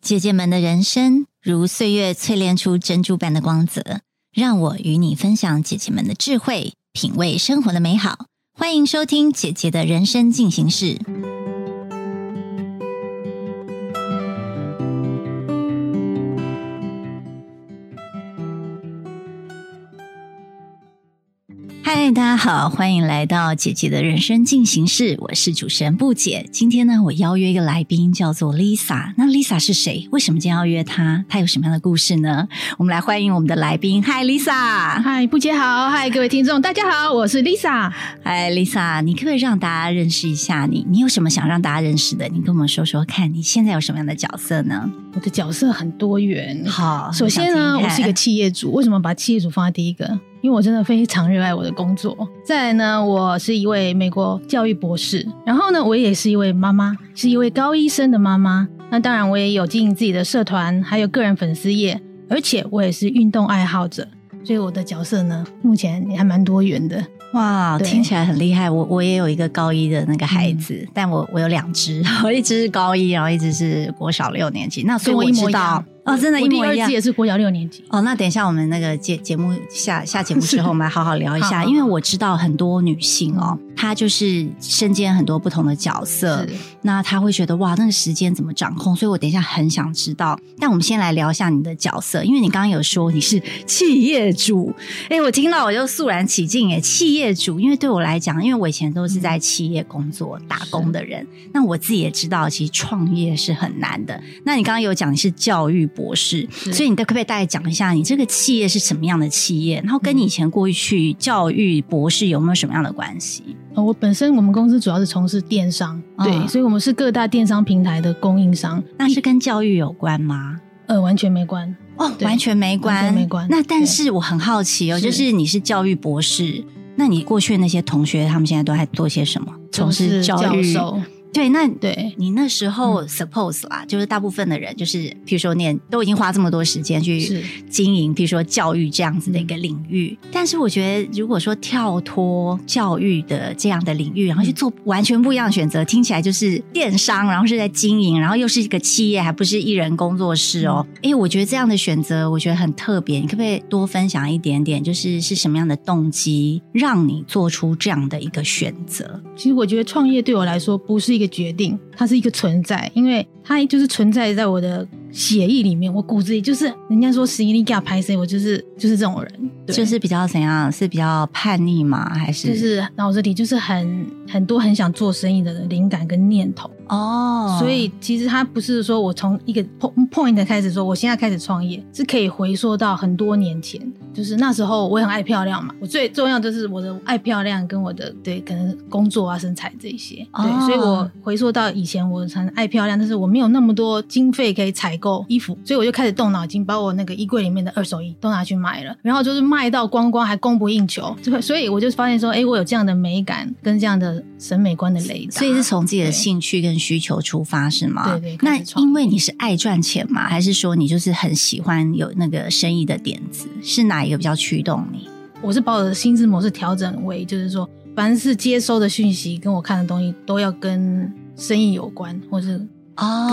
姐姐们的人生如岁月淬炼出珍珠般的光泽，让我与你分享姐姐们的智慧，品味生活的美好。欢迎收听姐姐的人生进行式。嗨，大家好，欢迎来到姐姐的人生进行式，我是主持人布姐。今天呢，我邀约一个来宾，叫做 Lisa。那 Lisa 是谁？为什么今天要约她？她有什么样的故事呢？我们来欢迎我们的来宾。嗨，Lisa。嗨，布姐好。嗨，各位听众，大家好，我是 Lisa。嗨，Lisa，你可不可以让大家认识一下你？你有什么想让大家认识的？你跟我们说说看，你现在有什么样的角色呢？我的角色很多元。好，首先呢，我是一个企业主。为什么把企业主放在第一个？因为我真的非常热爱我的工作。再来呢，我是一位美国教育博士。然后呢，我也是一位妈妈，是一位高医生的妈妈。那当然，我也有经营自己的社团，还有个人粉丝页，而且我也是运动爱好者。所以我的角色呢，目前也还蛮多元的。哇，听起来很厉害。我我也有一个高一的那个孩子，但我我有两只，我一只是高一，然后一只是国小六年级。那所以我知道。哦，真的，一模一样。也是国小六年级。哦，那等一下我们那个节节目下下节目之后，我们来好好聊一下。因为我知道很多女性哦，她就是身兼很多不同的角色，那她会觉得哇，那个时间怎么掌控？所以我等一下很想知道。但我们先来聊一下你的角色，因为你刚刚有说你是企业主，哎，我听到我就肃然起敬。哎，企业主，因为对我来讲，因为我以前都是在企业工作打工的人，那我自己也知道，其实创业是很难的。那你刚刚有讲你是教育。博士，所以你可不可以大概讲一下，你这个企业是什么样的企业？然后跟你以前过去教育博士有没有什么样的关系？我本身我们公司主要是从事电商，对，所以我们是各大电商平台的供应商。那是跟教育有关吗？呃，完全没关哦，完全没关，没关。那但是我很好奇哦，就是你是教育博士，那你过去那些同学，他们现在都在做些什么？从事教育。对，那对你那时候 suppose 啦，就是大部分的人，就是譬如说念都已经花这么多时间去经营，譬如说教育这样子的一个领域。但是我觉得，如果说跳脱教育的这样的领域，然后去做完全不一样的选择，听起来就是电商，然后是在经营，然后又是一个企业，还不是艺人工作室哦。哎，我觉得这样的选择，我觉得很特别。你可不可以多分享一点点？就是是什么样的动机让你做出这样的一个选择？其实我觉得创业对我来说不是。一一个决定，它是一个存在，因为它就是存在在我的血液里面，我骨子里就是人家说十一力加拍 C，我就是就是这种人，就是比较怎样，是比较叛逆吗？还是？就是脑子里就是很很多很想做生意的灵感跟念头。哦，所以其实它不是说我从一个 point 开始说我现在开始创业，是可以回溯到很多年前。就是那时候我很爱漂亮嘛，我最重要就是我的爱漂亮跟我的对可能工作啊身材这些，对，所以我回溯到以前我很爱漂亮，但是我没有那么多经费可以采购衣服，所以我就开始动脑筋，把我那个衣柜里面的二手衣都拿去卖了，然后就是卖到光光还供不应求，所以我就发现说，哎，我有这样的美感跟这样的审美观的累积，所以是从自己的兴趣跟需求出发是吗？对对。那因为你是爱赚钱嘛，还是说你就是很喜欢有那个生意的点子？是哪？一个比较驱动你，我是把我的心智模式调整为，就是说，凡是接收的讯息跟我看的东西都要跟生意有关，或是哦，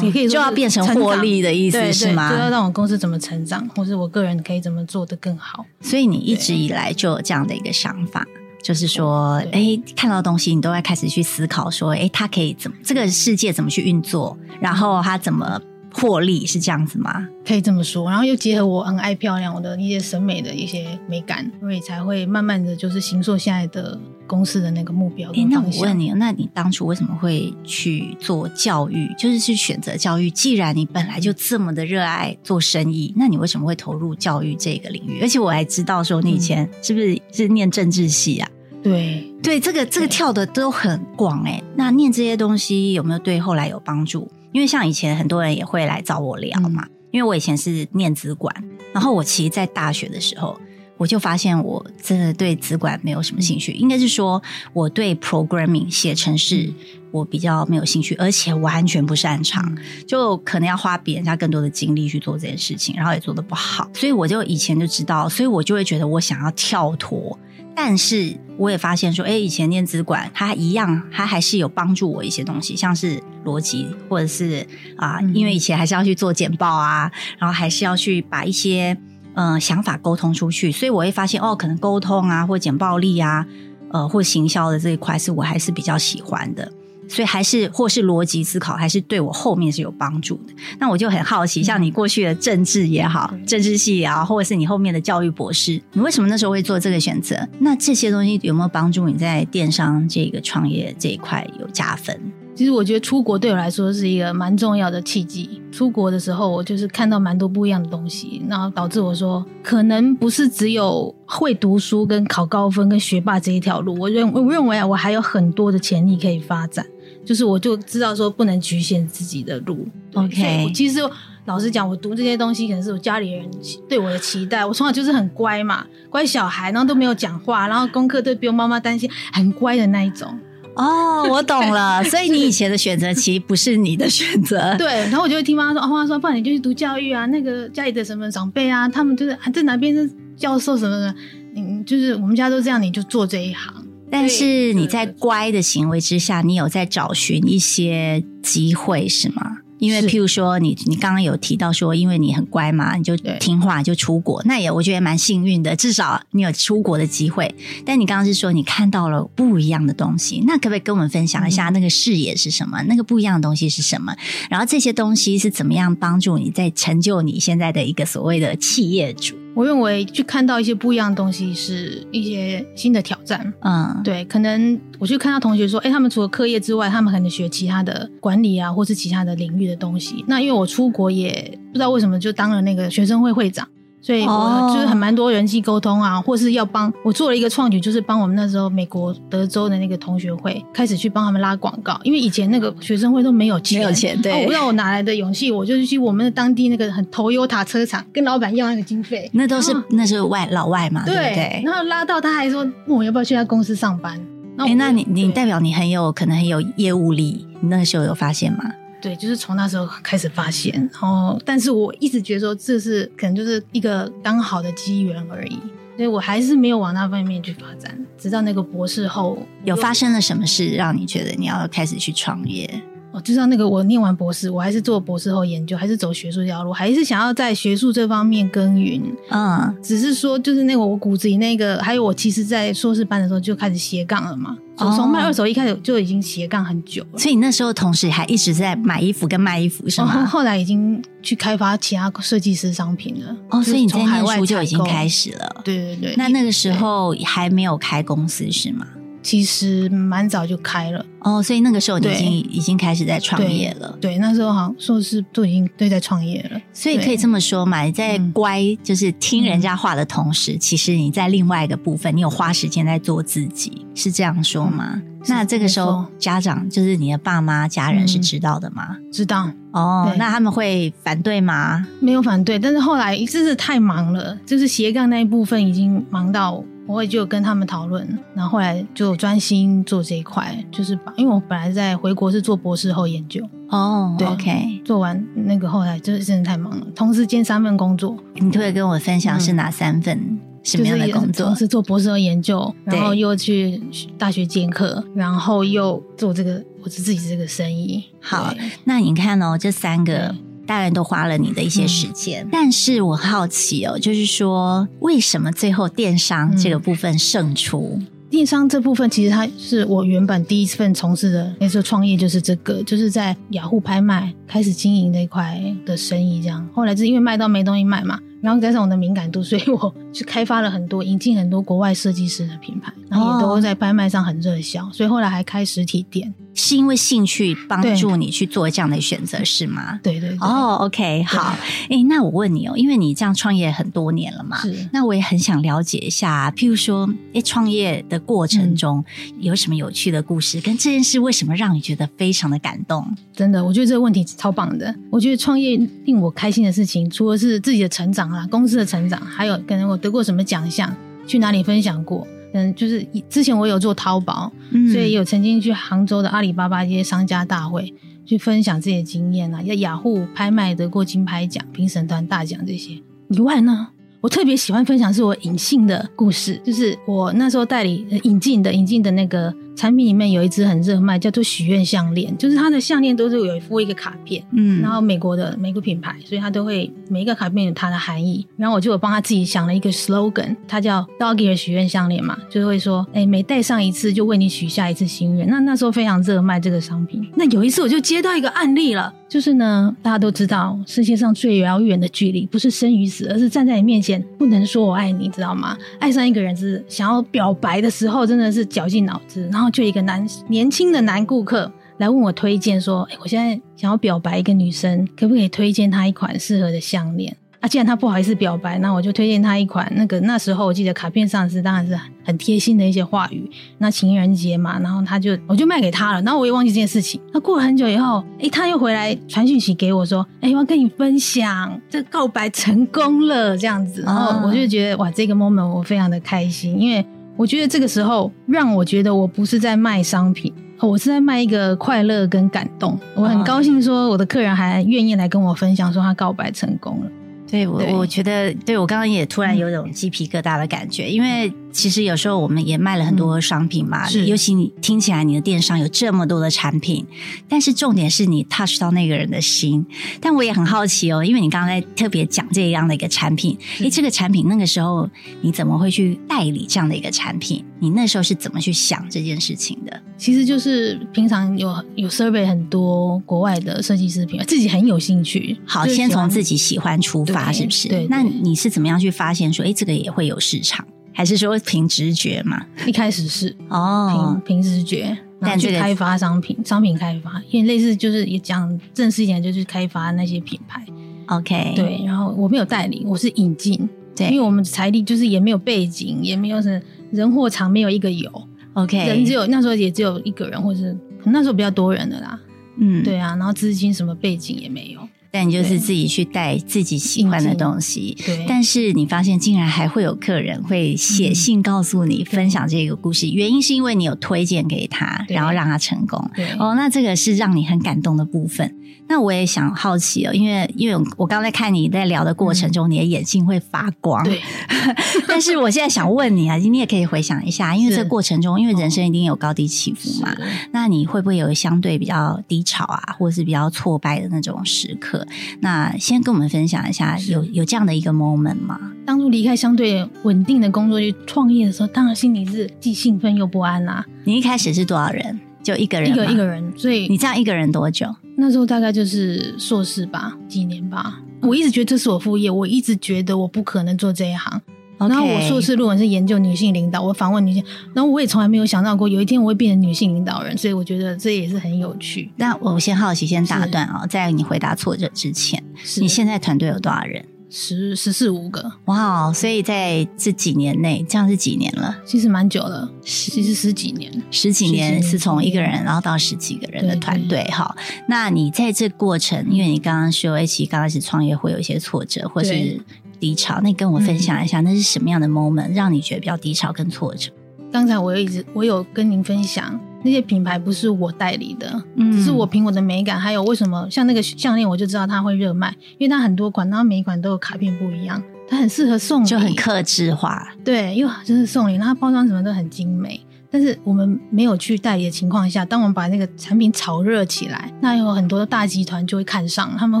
对，也可以就要变成获利的意思是吗？就要让我公司怎么成长，或是我个人可以怎么做的更好。所以你一直以来就有这样的一个想法，就是说，哎，看到东西你都会开始去思考，说，哎，它可以怎么这个世界怎么去运作，然后它怎么。获利是这样子吗？可以这么说，然后又结合我很爱漂亮，我的一些审美的一些美感，所以才会慢慢的就是形塑现在的公司的那个目标。哎，那我问你，那你当初为什么会去做教育？就是去选择教育？既然你本来就这么的热爱做生意，那你为什么会投入教育这个领域？而且我还知道说，你以前是不是是念政治系啊？对对，这个这个跳的都很广哎。那念这些东西有没有对后来有帮助？因为像以前很多人也会来找我聊嘛，因为我以前是念资管，然后我其实，在大学的时候，我就发现我真的对资管没有什么兴趣，应该是说我对 programming 写程式我比较没有兴趣，而且完全不擅长，就可能要花比人家更多的精力去做这件事情，然后也做的不好，所以我就以前就知道，所以我就会觉得我想要跳脱。但是我也发现说，哎，以前念资管，它一样，它还是有帮助我一些东西，像是逻辑，或者是啊，因为以前还是要去做简报啊，然后还是要去把一些嗯想法沟通出去，所以我会发现哦，可能沟通啊，或简报力啊，呃，或行销的这一块，是我还是比较喜欢的。所以还是或是逻辑思考，还是对我后面是有帮助的。那我就很好奇，像你过去的政治也好，政治系也好，或者是你后面的教育博士，你为什么那时候会做这个选择？那这些东西有没有帮助你在电商这个创业这一块有加分？其实我觉得出国对我来说是一个蛮重要的契机。出国的时候，我就是看到蛮多不一样的东西，然后导致我说，可能不是只有会读书跟考高分跟学霸这一条路。我认我认为啊，我还有很多的潜力可以发展。就是我就知道说不能局限自己的路。OK，其实老实讲，我读这些东西可能是我家里人对我的期待。我从小就是很乖嘛，乖小孩，然后都没有讲话，然后功课都不用妈妈担心，很乖的那一种。哦，我懂了。所以你以前的选择其实不是你的选择。对，然后我就会听妈妈说，妈妈说，不然你就去读教育啊。那个家里的什么长辈啊，他们就是啊在哪边是教授什么的，嗯，就是我们家都这样，你就做这一行。但是你在乖的行为之下，你有在找寻一些机会是吗？因为譬如说，你你刚刚有提到说，因为你很乖嘛，你就听话就出国，那也我觉得蛮幸运的，至少你有出国的机会。但你刚刚是说你看到了不一样的东西，那可不可以跟我们分享一下那个视野是什么？那个不一样的东西是什么？然后这些东西是怎么样帮助你在成就你现在的一个所谓的企业主？我认为去看到一些不一样的东西是一些新的挑战。嗯，对，可能我去看到同学说，哎，他们除了课业之外，他们可能学其他的管理啊，或是其他的领域的东西。那因为我出国也不知道为什么就当了那个学生会会长。所以我就是很蛮多人际沟通啊，或是要帮我做了一个创举，就是帮我们那时候美国德州的那个同学会开始去帮他们拉广告，因为以前那个学生会都没有钱，没有钱，对，我不知道我哪来的勇气，我就去我们的当地那个很头优塔车厂跟老板要那个经费，那都是那是外老外嘛，对不对？然后拉到他还说问我要不要去他公司上班，哎，那你你代表你很有可能很有业务力，你那时候有发现吗？对，就是从那时候开始发现，然后，但是我一直觉得说这是可能就是一个刚好的机缘而已，所以我还是没有往那方面去发展。直到那个博士后，有发生了什么事让你觉得你要开始去创业？我知道那个我念完博士，我还是做博士后研究，还是走学术这条路，还是想要在学术这方面耕耘。嗯，只是说就是那个我骨子里那个，还有我其实，在硕士班的时候就开始斜杠了嘛。从卖二手一开始就已经斜杠很久了，所以你那时候同时还一直在买衣服跟卖衣服是吗？后来已经去开发其他设计师商品了。哦，所以你在海外就已经开始了。对对对。那那个时候还没有开公司是吗？其实蛮早就开了哦，所以那个时候你已经已经开始在创业了。对，那时候好像硕士都已经都在创业了。所以可以这么说嘛，你在乖就是听人家话的同时，其实你在另外一个部分，你有花时间在做自己，是这样说吗？那这个时候家长就是你的爸妈家人是知道的吗？知道哦，那他们会反对吗？没有反对，但是后来真是太忙了，就是斜杠那一部分已经忙到。我也就跟他们讨论，然后后来就专心做这一块，就是把，因为我本来在回国是做博士后研究哦，对，OK，做完那个后来就是真的太忙了，同时兼三份工作。你可以跟我分享是哪三份什么样的工作？是做博士后研究，然后又去大学兼课，然后又做这个我自己这个生意。好，那你看哦，这三个。当然都花了你的一些时间，但是我好奇哦，就是说为什么最后电商这个部分胜出？电商这部分其实它是我原本第一份从事的，那时候创业就是这个，就是在雅虎拍卖开始经营那块的生意，这样。后来是因为卖到没东西卖嘛，然后加上我的敏感度，所以我去开发了很多，引进很多国外设计师的品牌，然后也都在拍卖上很热销，所以后来还开实体店。是因为兴趣帮助你去做这样的选择是吗？对对哦，OK，好。哎，那我问你哦，因为你这样创业很多年了嘛，是。那我也很想了解一下，譬如说，哎，创业的过程中有什么有趣的故事？跟这件事为什么让你觉得非常的感动？真的，我觉得这个问题超棒的。我觉得创业令我开心的事情，除了是自己的成长啦，公司的成长，还有可能我得过什么奖项，去哪里分享过。嗯，就是之前我有做淘宝，所以有曾经去杭州的阿里巴巴一些商家大会去分享自己的经验啊，要雅虎拍卖得过金牌奖、评审团大奖这些以外呢，我特别喜欢分享是我隐性的故事，就是我那时候代理引进的引进的那个。产品里面有一支很热卖，叫做许愿项链，就是它的项链都是有附一个卡片，嗯，然后美国的美国品牌，所以它都会每一个卡片有它的含义。然后我就有帮他自己想了一个 slogan，它叫 Doggy 的许愿项链嘛，就是会说，哎，每戴上一次就为你许下一次心愿。那那时候非常热卖这个商品。那有一次我就接到一个案例了，就是呢，大家都知道世界上最遥远的距离不是生与死，而是站在你面前不能说我爱你，知道吗？爱上一个人是想要表白的时候，真的是绞尽脑汁，然后。然后就一个男年轻的男顾客来问我推荐说：“哎，我现在想要表白一个女生，可不可以推荐她一款适合的项链？”啊，既然他不好意思表白，那我就推荐他一款那个那时候我记得卡片上是当然是很贴心的一些话语。那情人节嘛，然后他就我就卖给他了，然后我也忘记这件事情。那过了很久以后，哎，他又回来传讯息给我说：“哎，我要跟你分享，这告白成功了这样子。”然后我就觉得哇，这个 moment 我非常的开心，因为。我觉得这个时候让我觉得我不是在卖商品，我是在卖一个快乐跟感动。我很高兴说我的客人还愿意来跟我分享说他告白成功了。对我，我觉得对我刚刚也突然有种鸡皮疙瘩的感觉，因为。其实有时候我们也卖了很多商品嘛，尤其你听起来你的电商有这么多的产品，但是重点是你 touch 到那个人的心。但我也很好奇哦，因为你刚刚在特别讲这样的一个产品，诶，这个产品那个时候你怎么会去代理这样的一个产品？你那时候是怎么去想这件事情的？其实就是平常有有 survey 很多国外的设计师品牌，自己很有兴趣。好，先从自己喜欢出发，是不是？对。那你是怎么样去发现说，哎，这个也会有市场？还是说凭直觉嘛？一开始是哦，凭凭直觉，然后去开发商品，商品开发，因为类似就是也讲正式一点，就是开发那些品牌。OK，对，然后我没有代理，我是引进，对，因为我们财力就是也没有背景，也没有什么人货场，没有一个有。OK，人只有那时候也只有一个人，或是那时候比较多人的啦。嗯，对啊，然后资金什么背景也没有。但你就是自己去带自己喜欢的东西，但是你发现竟然还会有客人会写信告诉你分享这个故事，原因是因为你有推荐给他，然后让他成功。哦，那这个是让你很感动的部分。那我也想好奇哦，因为因为我刚才看你在聊的过程中，你的眼睛会发光。对，但是我现在想问你啊，你也可以回想一下，因为这过程中，因为人生一定有高低起伏嘛，那你会不会有相对比较低潮啊，或者是比较挫败的那种时刻？那先跟我们分享一下，有有这样的一个 moment 吗？当初离开相对稳定的工作去创业的时候，当然心里是既兴奋又不安啦。你一开始是多少人？就一个人，一个一个人，所以你这样一个人多久？那时候大概就是硕士吧，几年吧。我一直觉得这是我副业，我一直觉得我不可能做这一行。然后我硕士论文是研究女性领导，我访问女性，然后我也从来没有想到过有一天我会变成女性领导人，所以我觉得这也是很有趣。那我先好奇，先打断啊，在你回答挫折之前，你现在团队有多少人？十十四五个，哇！所以在这几年内，这样是几年了？其实蛮久了，其实十几年，十几年是从一个人，然后到十几个人的团队。哈，那你在这过程，因为你刚刚说，一起刚开始创业会有一些挫折或是低潮，那你跟我分享一下，那是什么样的 moment 让你觉得比较低潮跟挫折？刚才我有一直我有跟您分享。那些品牌不是我代理的，只是我凭我的美感，还有为什么像那个项链，我就知道它会热卖，因为它很多款，然后每一款都有卡片不一样，它很适合送礼，就很克制化。对，因为就是送礼，然后包装什么都很精美。但是我们没有去代理的情况下，当我们把那个产品炒热起来，那有很多大集团就会看上，他们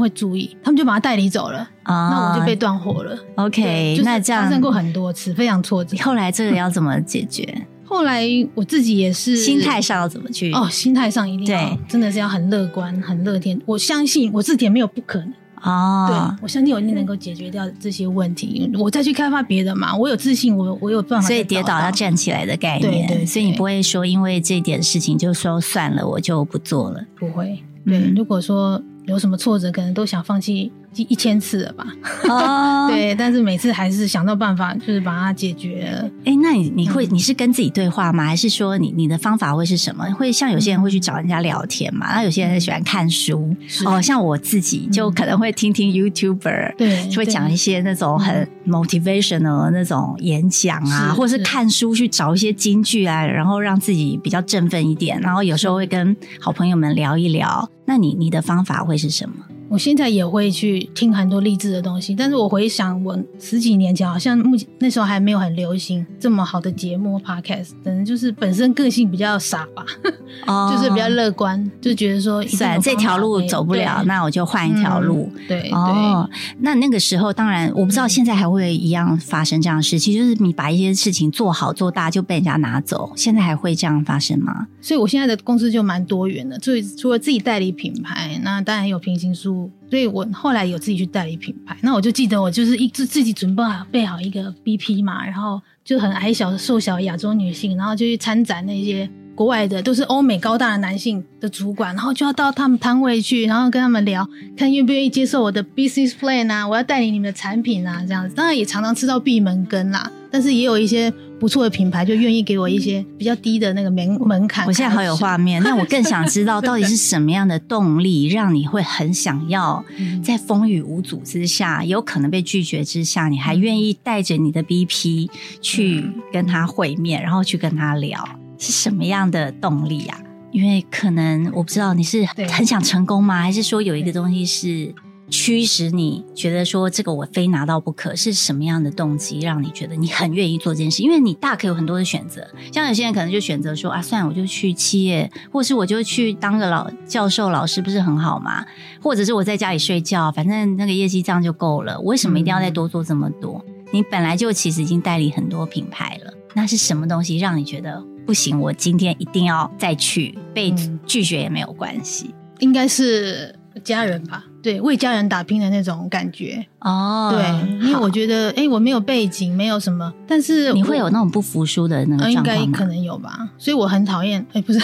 会注意，他们就把它代理走了，啊，那我就被断货了。OK，那这样发生过很多次，非常挫折。后来这个要怎么解决？后来我自己也是心态上要怎么去哦，心态上一定要真的是要很乐观、很乐天。我相信我自己也没有不可能哦，对我相信我一定能够解决掉这些问题。我再去开发别的嘛，我有自信，我我有办法。所以跌倒要站起来的概念，对所以你不会说因为这点事情就说算了，我就不做了。不会，对，如果说有什么挫折，可能都想放弃。一一千次了吧？哦，对，但是每次还是想到办法，就是把它解决。哎，那你你会你是跟自己对话吗？还是说你你的方法会是什么？会像有些人会去找人家聊天嘛？那有些人喜欢看书哦，像我自己就可能会听听 YouTuber，对，就会讲一些那种很 motivational 那种演讲啊，或者是看书去找一些金句啊，然后让自己比较振奋一点。然后有时候会跟好朋友们聊一聊。那你你的方法会是什么？我现在也会去听很多励志的东西，但是我回想我十几年前，好像目前那时候还没有很流行这么好的节目 podcast，可能就是本身个性比较傻吧，就是比较乐观，就觉得说，算这条路走不了，那我就换一条路。对，哦，那那个时候当然我不知道现在还会一样发生这样的事情，就是你把一些事情做好做大就被人家拿走，现在还会这样发生吗？所以我现在的公司就蛮多元的，所以除了自己代理品牌，那当然有平行书。所以我后来有自己去代理品牌，那我就记得我就是一自自己准备好备好一个 BP 嘛，然后就很矮小的瘦小亚洲女性，然后就去参展那些国外的都是欧美高大的男性的主管，然后就要到他们摊位去，然后跟他们聊，看愿不愿意接受我的 business plan 啊，我要代理你们的产品啊，这样子，当然也常常吃到闭门羹啦，但是也有一些。不错的品牌就愿意给我一些比较低的那个门门槛。我现在好有画面，那我更想知道 到底是什么样的动力，让你会很想要在风雨无阻之下，有可能被拒绝之下，你还愿意带着你的 BP 去跟他会面，然后去跟他聊，是什么样的动力啊？因为可能我不知道你是很想成功吗？还是说有一个东西是？驱使你觉得说这个我非拿到不可，是什么样的动机让你觉得你很愿意做这件事？因为你大可有很多的选择，像有些人可能就选择说啊，算了，我就去企业，或是我就去当个老教授、老师，不是很好吗？或者是我在家里睡觉，反正那个业绩这样就够了。为什么一定要再多做这么多？你本来就其实已经代理很多品牌了，那是什么东西让你觉得不行？我今天一定要再去，被拒绝也没有关系，应该是家人吧。对，为家人打拼的那种感觉哦。对，因为我觉得，哎，我没有背景，没有什么，但是你会有那种不服输的那个应该可能有吧。所以我很讨厌，哎，不是，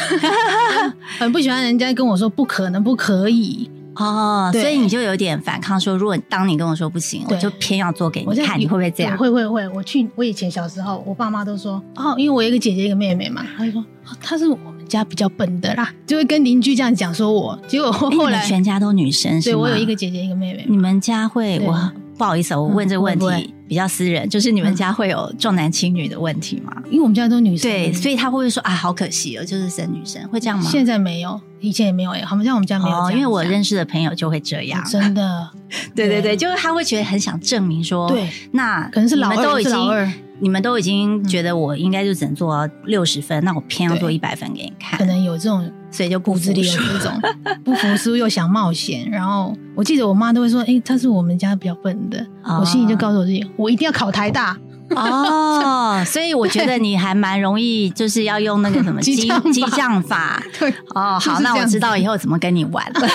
很不喜欢人家跟我说不可能，不可以哦。所以你就有点反抗，说如果当你跟我说不行，我就偏要做给你看，你会不会这样？会会会。我去，我以前小时候，我爸妈都说，哦，因为我有一个姐姐，一个妹妹嘛，他就说，她是我。家比较笨的啦，就会跟邻居这样讲说我，结果后来全家都女生，对我有一个姐姐一个妹妹。你们家会我不好意思，我问这个问题比较私人，就是你们家会有重男轻女的问题吗？因为我们家都女生，对，所以他会不会说啊，好可惜哦，就是生女生会这样吗？现在没有，以前也没有哎，好像我们家没有，因为我认识的朋友就会这样，真的，对对对，就是他会觉得很想证明说，对，那可能是老二，是老二。你们都已经觉得我应该就只能做到六十分，那我偏要做一百分给你看。可能有这种，所以就骨子里有这种 不服输又想冒险。然后我记得我妈都会说：“哎，他是我们家比较笨的。”我心里就告诉我自己：“我一定要考台大。”哦，所以我觉得你还蛮容易，就是要用那个什么激激将法。对，哦，好，那我知道以后怎么跟你玩 了。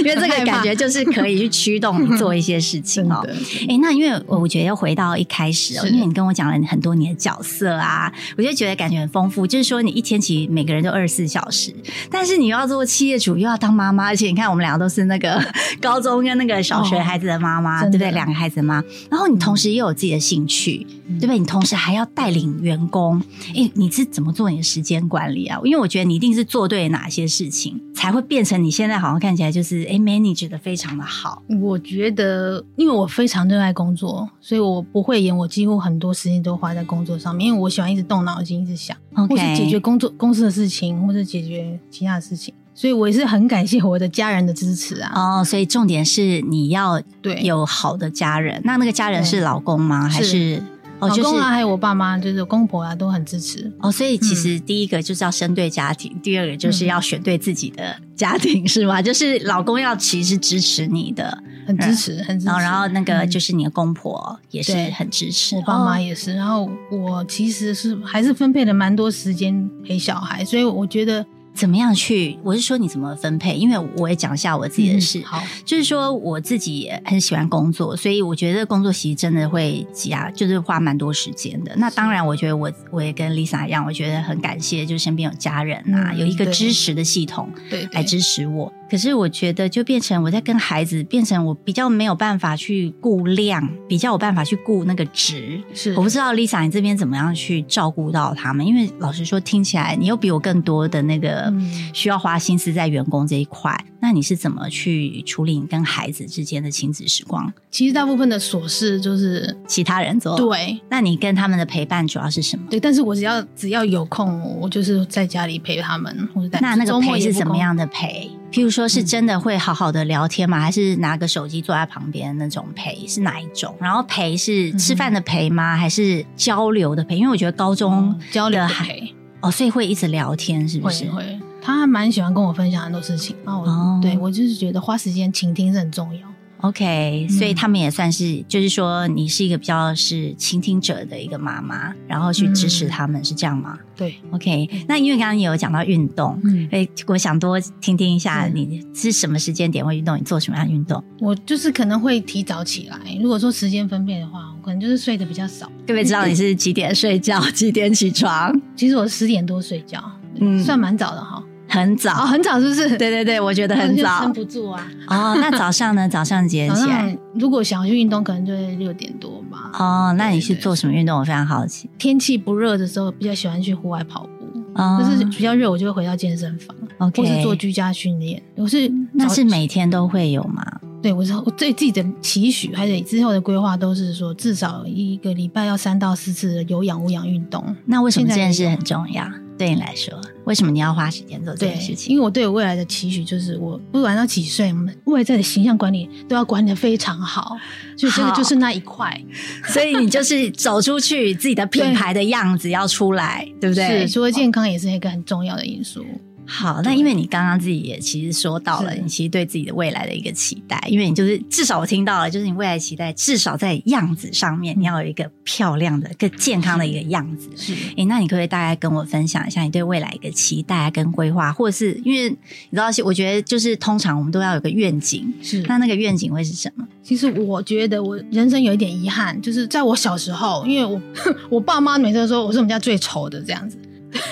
因为这个感觉就是可以去驱动你做一些事情哦。哎，那因为我觉得要回到一开始哦，因为你跟我讲了很多你的角色啊，我就觉得感觉很丰富。就是说你一天其实每个人都二十四小时，但是你又要做企业主，又要当妈妈，而且你看我们两个都是那个高中跟那个小学孩子的妈妈，对不对？两个孩子的妈，然后你同时又有自己的兴趣。去，对不对？你同时还要带领员工，哎，你是怎么做你的时间管理啊？因为我觉得你一定是做对哪些事情，才会变成你现在好像看起来就是哎，manage 的非常的好。我觉得，因为我非常热爱工作，所以我不会演，我几乎很多时间都花在工作上面，因为我喜欢一直动脑筋，一直想，或是解决工作公司的事情，或者解决其他的事情。所以我也是很感谢我的家人的支持啊！哦，所以重点是你要对有好的家人。那那个家人是老公吗？还是老公啊？还有我爸妈，就是公婆啊，都很支持。哦，所以其实第一个就是要生对家庭，第二个就是要选对自己的家庭，是吗？就是老公要其实支持你的，很支持，很支持。然后那个就是你的公婆也是很支持，我爸妈也是。然后我其实是还是分配了蛮多时间陪小孩，所以我觉得。怎么样去？我是说你怎么分配？因为我也讲一下我自己的事。好，就是说我自己也很喜欢工作，所以我觉得工作其实真的会加，就是花蛮多时间的。那当然，我觉得我我也跟 Lisa 一样，我觉得很感谢，就身边有家人啊，有一个支持的系统，对，来支持我。可是我觉得，就变成我在跟孩子，变成我比较没有办法去顾量，比较有办法去顾那个值。是，我不知道 Lisa 你这边怎么样去照顾到他们？因为老实说，听起来你又比我更多的那个需要花心思在员工这一块。那你是怎么去处理你跟孩子之间的亲子时光？其实大部分的琐事就是其他人做。对，那你跟他们的陪伴主要是什么？对，但是我只要只要有空，我就是在家里陪他们，或者那那个陪是怎么样的陪？譬如说是真的会好好的聊天吗？还是拿个手机坐在旁边那种陪是哪一种？然后陪是吃饭的陪吗？还是交流的陪？因为我觉得高中交流的陪哦，所以会一直聊天，是不是？会，他还蛮喜欢跟我分享很多事情。哦，对我就是觉得花时间倾听是很重要。OK，所以他们也算是，就是说你是一个比较是倾听者的一个妈妈，然后去支持他们，是这样吗？对，OK。那因为刚刚你有讲到运动，嗯哎，我想多听听一下，你是什么时间点会运动？你做什么样的运动？我就是可能会提早起来。如果说时间分配的话，我可能就是睡得比较少。各位知道你是几点睡觉，几点起床？其实我十点多睡觉，嗯，算蛮早的哈。很早，很早，是不是？对对对，我觉得很早，撑不住啊。哦，那早上呢？早上几点起来？如果想要去运动，可能就会六点多吧。哦，那你是做什么运动？我非常好奇。天气不热的时候，比较喜欢去户外跑步。哦，就是比较热，我就会回到健身房，OK，或是做居家训练。我是那是每天都会有吗？对，我是我对自己的期许，还有之后的规划，都是说至少一个礼拜要三到四次的有氧无氧运动。那为什么这件事很重要？对你来说，为什么你要花时间做这件事情？因为我对我未来的期许就是，我不管到几岁，我们外在的形象管理都要管理的非常好，就这个就是那一块。所以你就是走出去，自己的品牌的样子要出来，对不对？是，除了健康，也是一个很重要的因素。好，那因为你刚刚自己也其实说到了，你其实对自己的未来的一个期待，因为你就是至少我听到了，就是你未来期待至少在样子上面，你要有一个漂亮的、更健康的一个样子。是，哎，那你可不可以大概跟我分享一下你对未来一个期待跟规划，或者是因为你知道，我觉得就是通常我们都要有个愿景，是，那那个愿景会是什么？其实我觉得我人生有一点遗憾，就是在我小时候，因为我我爸妈每次都说我是我们家最丑的这样子。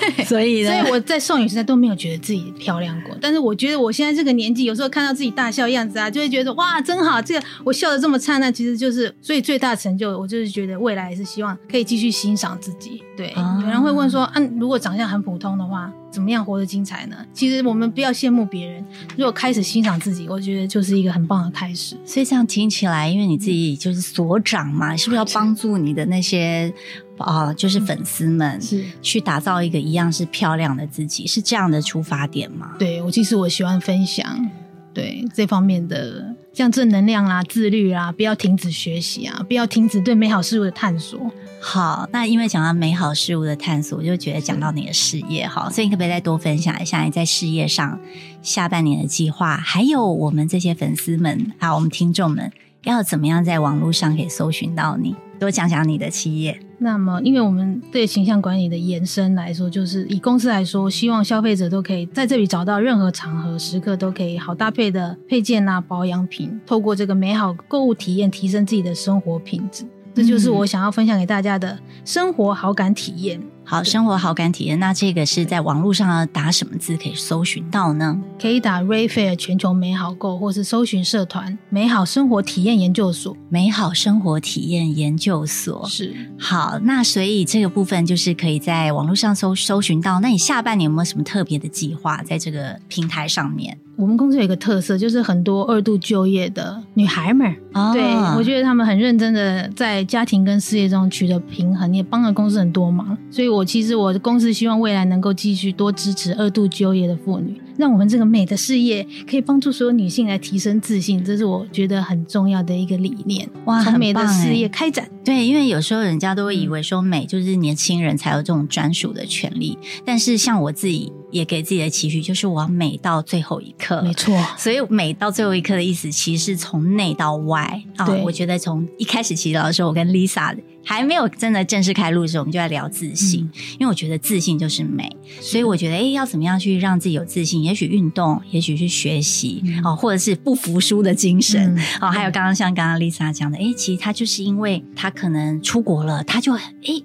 所以，所以我在少女时代都没有觉得自己漂亮过。但是我觉得我现在这个年纪，有时候看到自己大笑样子啊，就会觉得哇，真好！这个我笑的这么灿烂，其实就是所以最大成就。我就是觉得未来是希望可以继续欣赏自己。对，有人会问说，嗯，如果长相很普通的话，怎么样活得精彩呢？其实我们不要羡慕别人，如果开始欣赏自己，我觉得就是一个很棒的开始。所以这样听起来，因为你自己就是所长嘛，是不是要帮助你的那些？啊，就是粉丝们是去打造一个一样是漂亮的自己，是这样的出发点吗？对我其实我喜欢分享，对这方面的像正能量啊、自律啊，不要停止学习啊，不要停止对美好事物的探索。好，那因为讲到美好事物的探索，我就觉得讲到你的事业哈，所以你可不可以再多分享一下你在事业上下半年的计划？还有我们这些粉丝们啊，我们听众们要怎么样在网络上可以搜寻到你？多讲讲你的企业。那么，因为我们对形象管理的延伸来说，就是以公司来说，希望消费者都可以在这里找到任何场合、时刻都可以好搭配的配件啊、保养品，透过这个美好购物体验，提升自己的生活品质。这就是我想要分享给大家的生活好感体验。好，生活好感体验。那这个是在网络上要打什么字可以搜寻到呢？可以打 Rayfair 全球美好购，或是搜寻社团美好生活体验研究所。美好生活体验研究所是好。那所以这个部分就是可以在网络上搜搜寻到。那你下半年有没有什么特别的计划在这个平台上面？我们公司有一个特色，就是很多二度就业的女孩们，对我觉得她们很认真的在家庭跟事业中取得平衡，也帮了公司很多忙。所以，我其实我的公司希望未来能够继续多支持二度就业的妇女。让我们这个美的事业可以帮助所有女性来提升自信，这是我觉得很重要的一个理念。哇，从美的事业开展，对，因为有时候人家都会以为说美就是年轻人才有这种专属的权利，但是像我自己也给自己的期许，就是我要美到最后一刻。没错，所以美到最后一刻的意思，其实是从内到外啊。我觉得从一开始，其实老师我跟 Lisa 还没有真的正式开录的时候，我们就在聊自信，因为我觉得自信就是美，所以我觉得哎，要怎么样去让自己有自信？也许运动，也许是学习哦，或者是不服输的精神哦。还有刚刚像刚刚 Lisa 讲的，哎，其实他就是因为他可能出国了，他就哎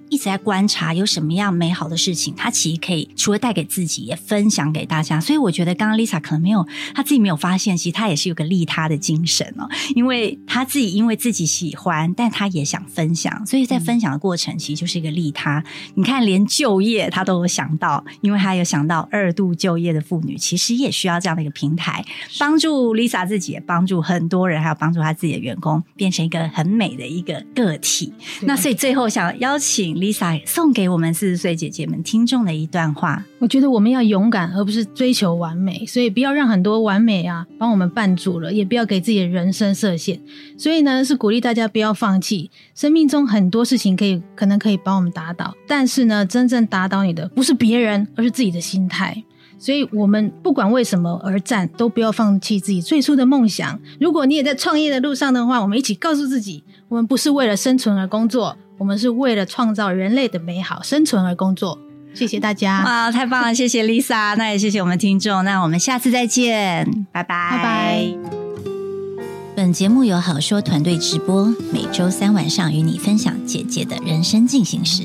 一直在观察有什么样美好的事情，他其实可以除了带给自己，也分享给大家。所以我觉得刚刚 Lisa 可能没有她自己没有发现，其实她也是有个利他的精神哦，因为她自己因为自己喜欢，但她也想分享，所以在分享的过程其实就是一个利他。你看，连就业她都有想到，因为她有想到二度就业的妇女，其实也。需要这样的一个平台，帮助 Lisa 自己，也帮助很多人，还有帮助她自己的员工，变成一个很美的一个个体。那所以最后想邀请 Lisa 送给我们四十岁姐姐们听众的一段话。我觉得我们要勇敢，而不是追求完美，所以不要让很多完美啊帮我们绊住了，也不要给自己的人生设限。所以呢，是鼓励大家不要放弃。生命中很多事情可以可能可以帮我们打倒，但是呢，真正打倒你的不是别人，而是自己的心态。所以，我们不管为什么而战，都不要放弃自己最初的梦想。如果你也在创业的路上的话，我们一起告诉自己，我们不是为了生存而工作，我们是为了创造人类的美好生存而工作。谢谢大家！哇，太棒了！谢谢 Lisa，那也谢谢我们听众。那我们下次再见，拜拜拜拜。本节目由好说团队直播，每周三晚上与你分享姐姐的人生进行式。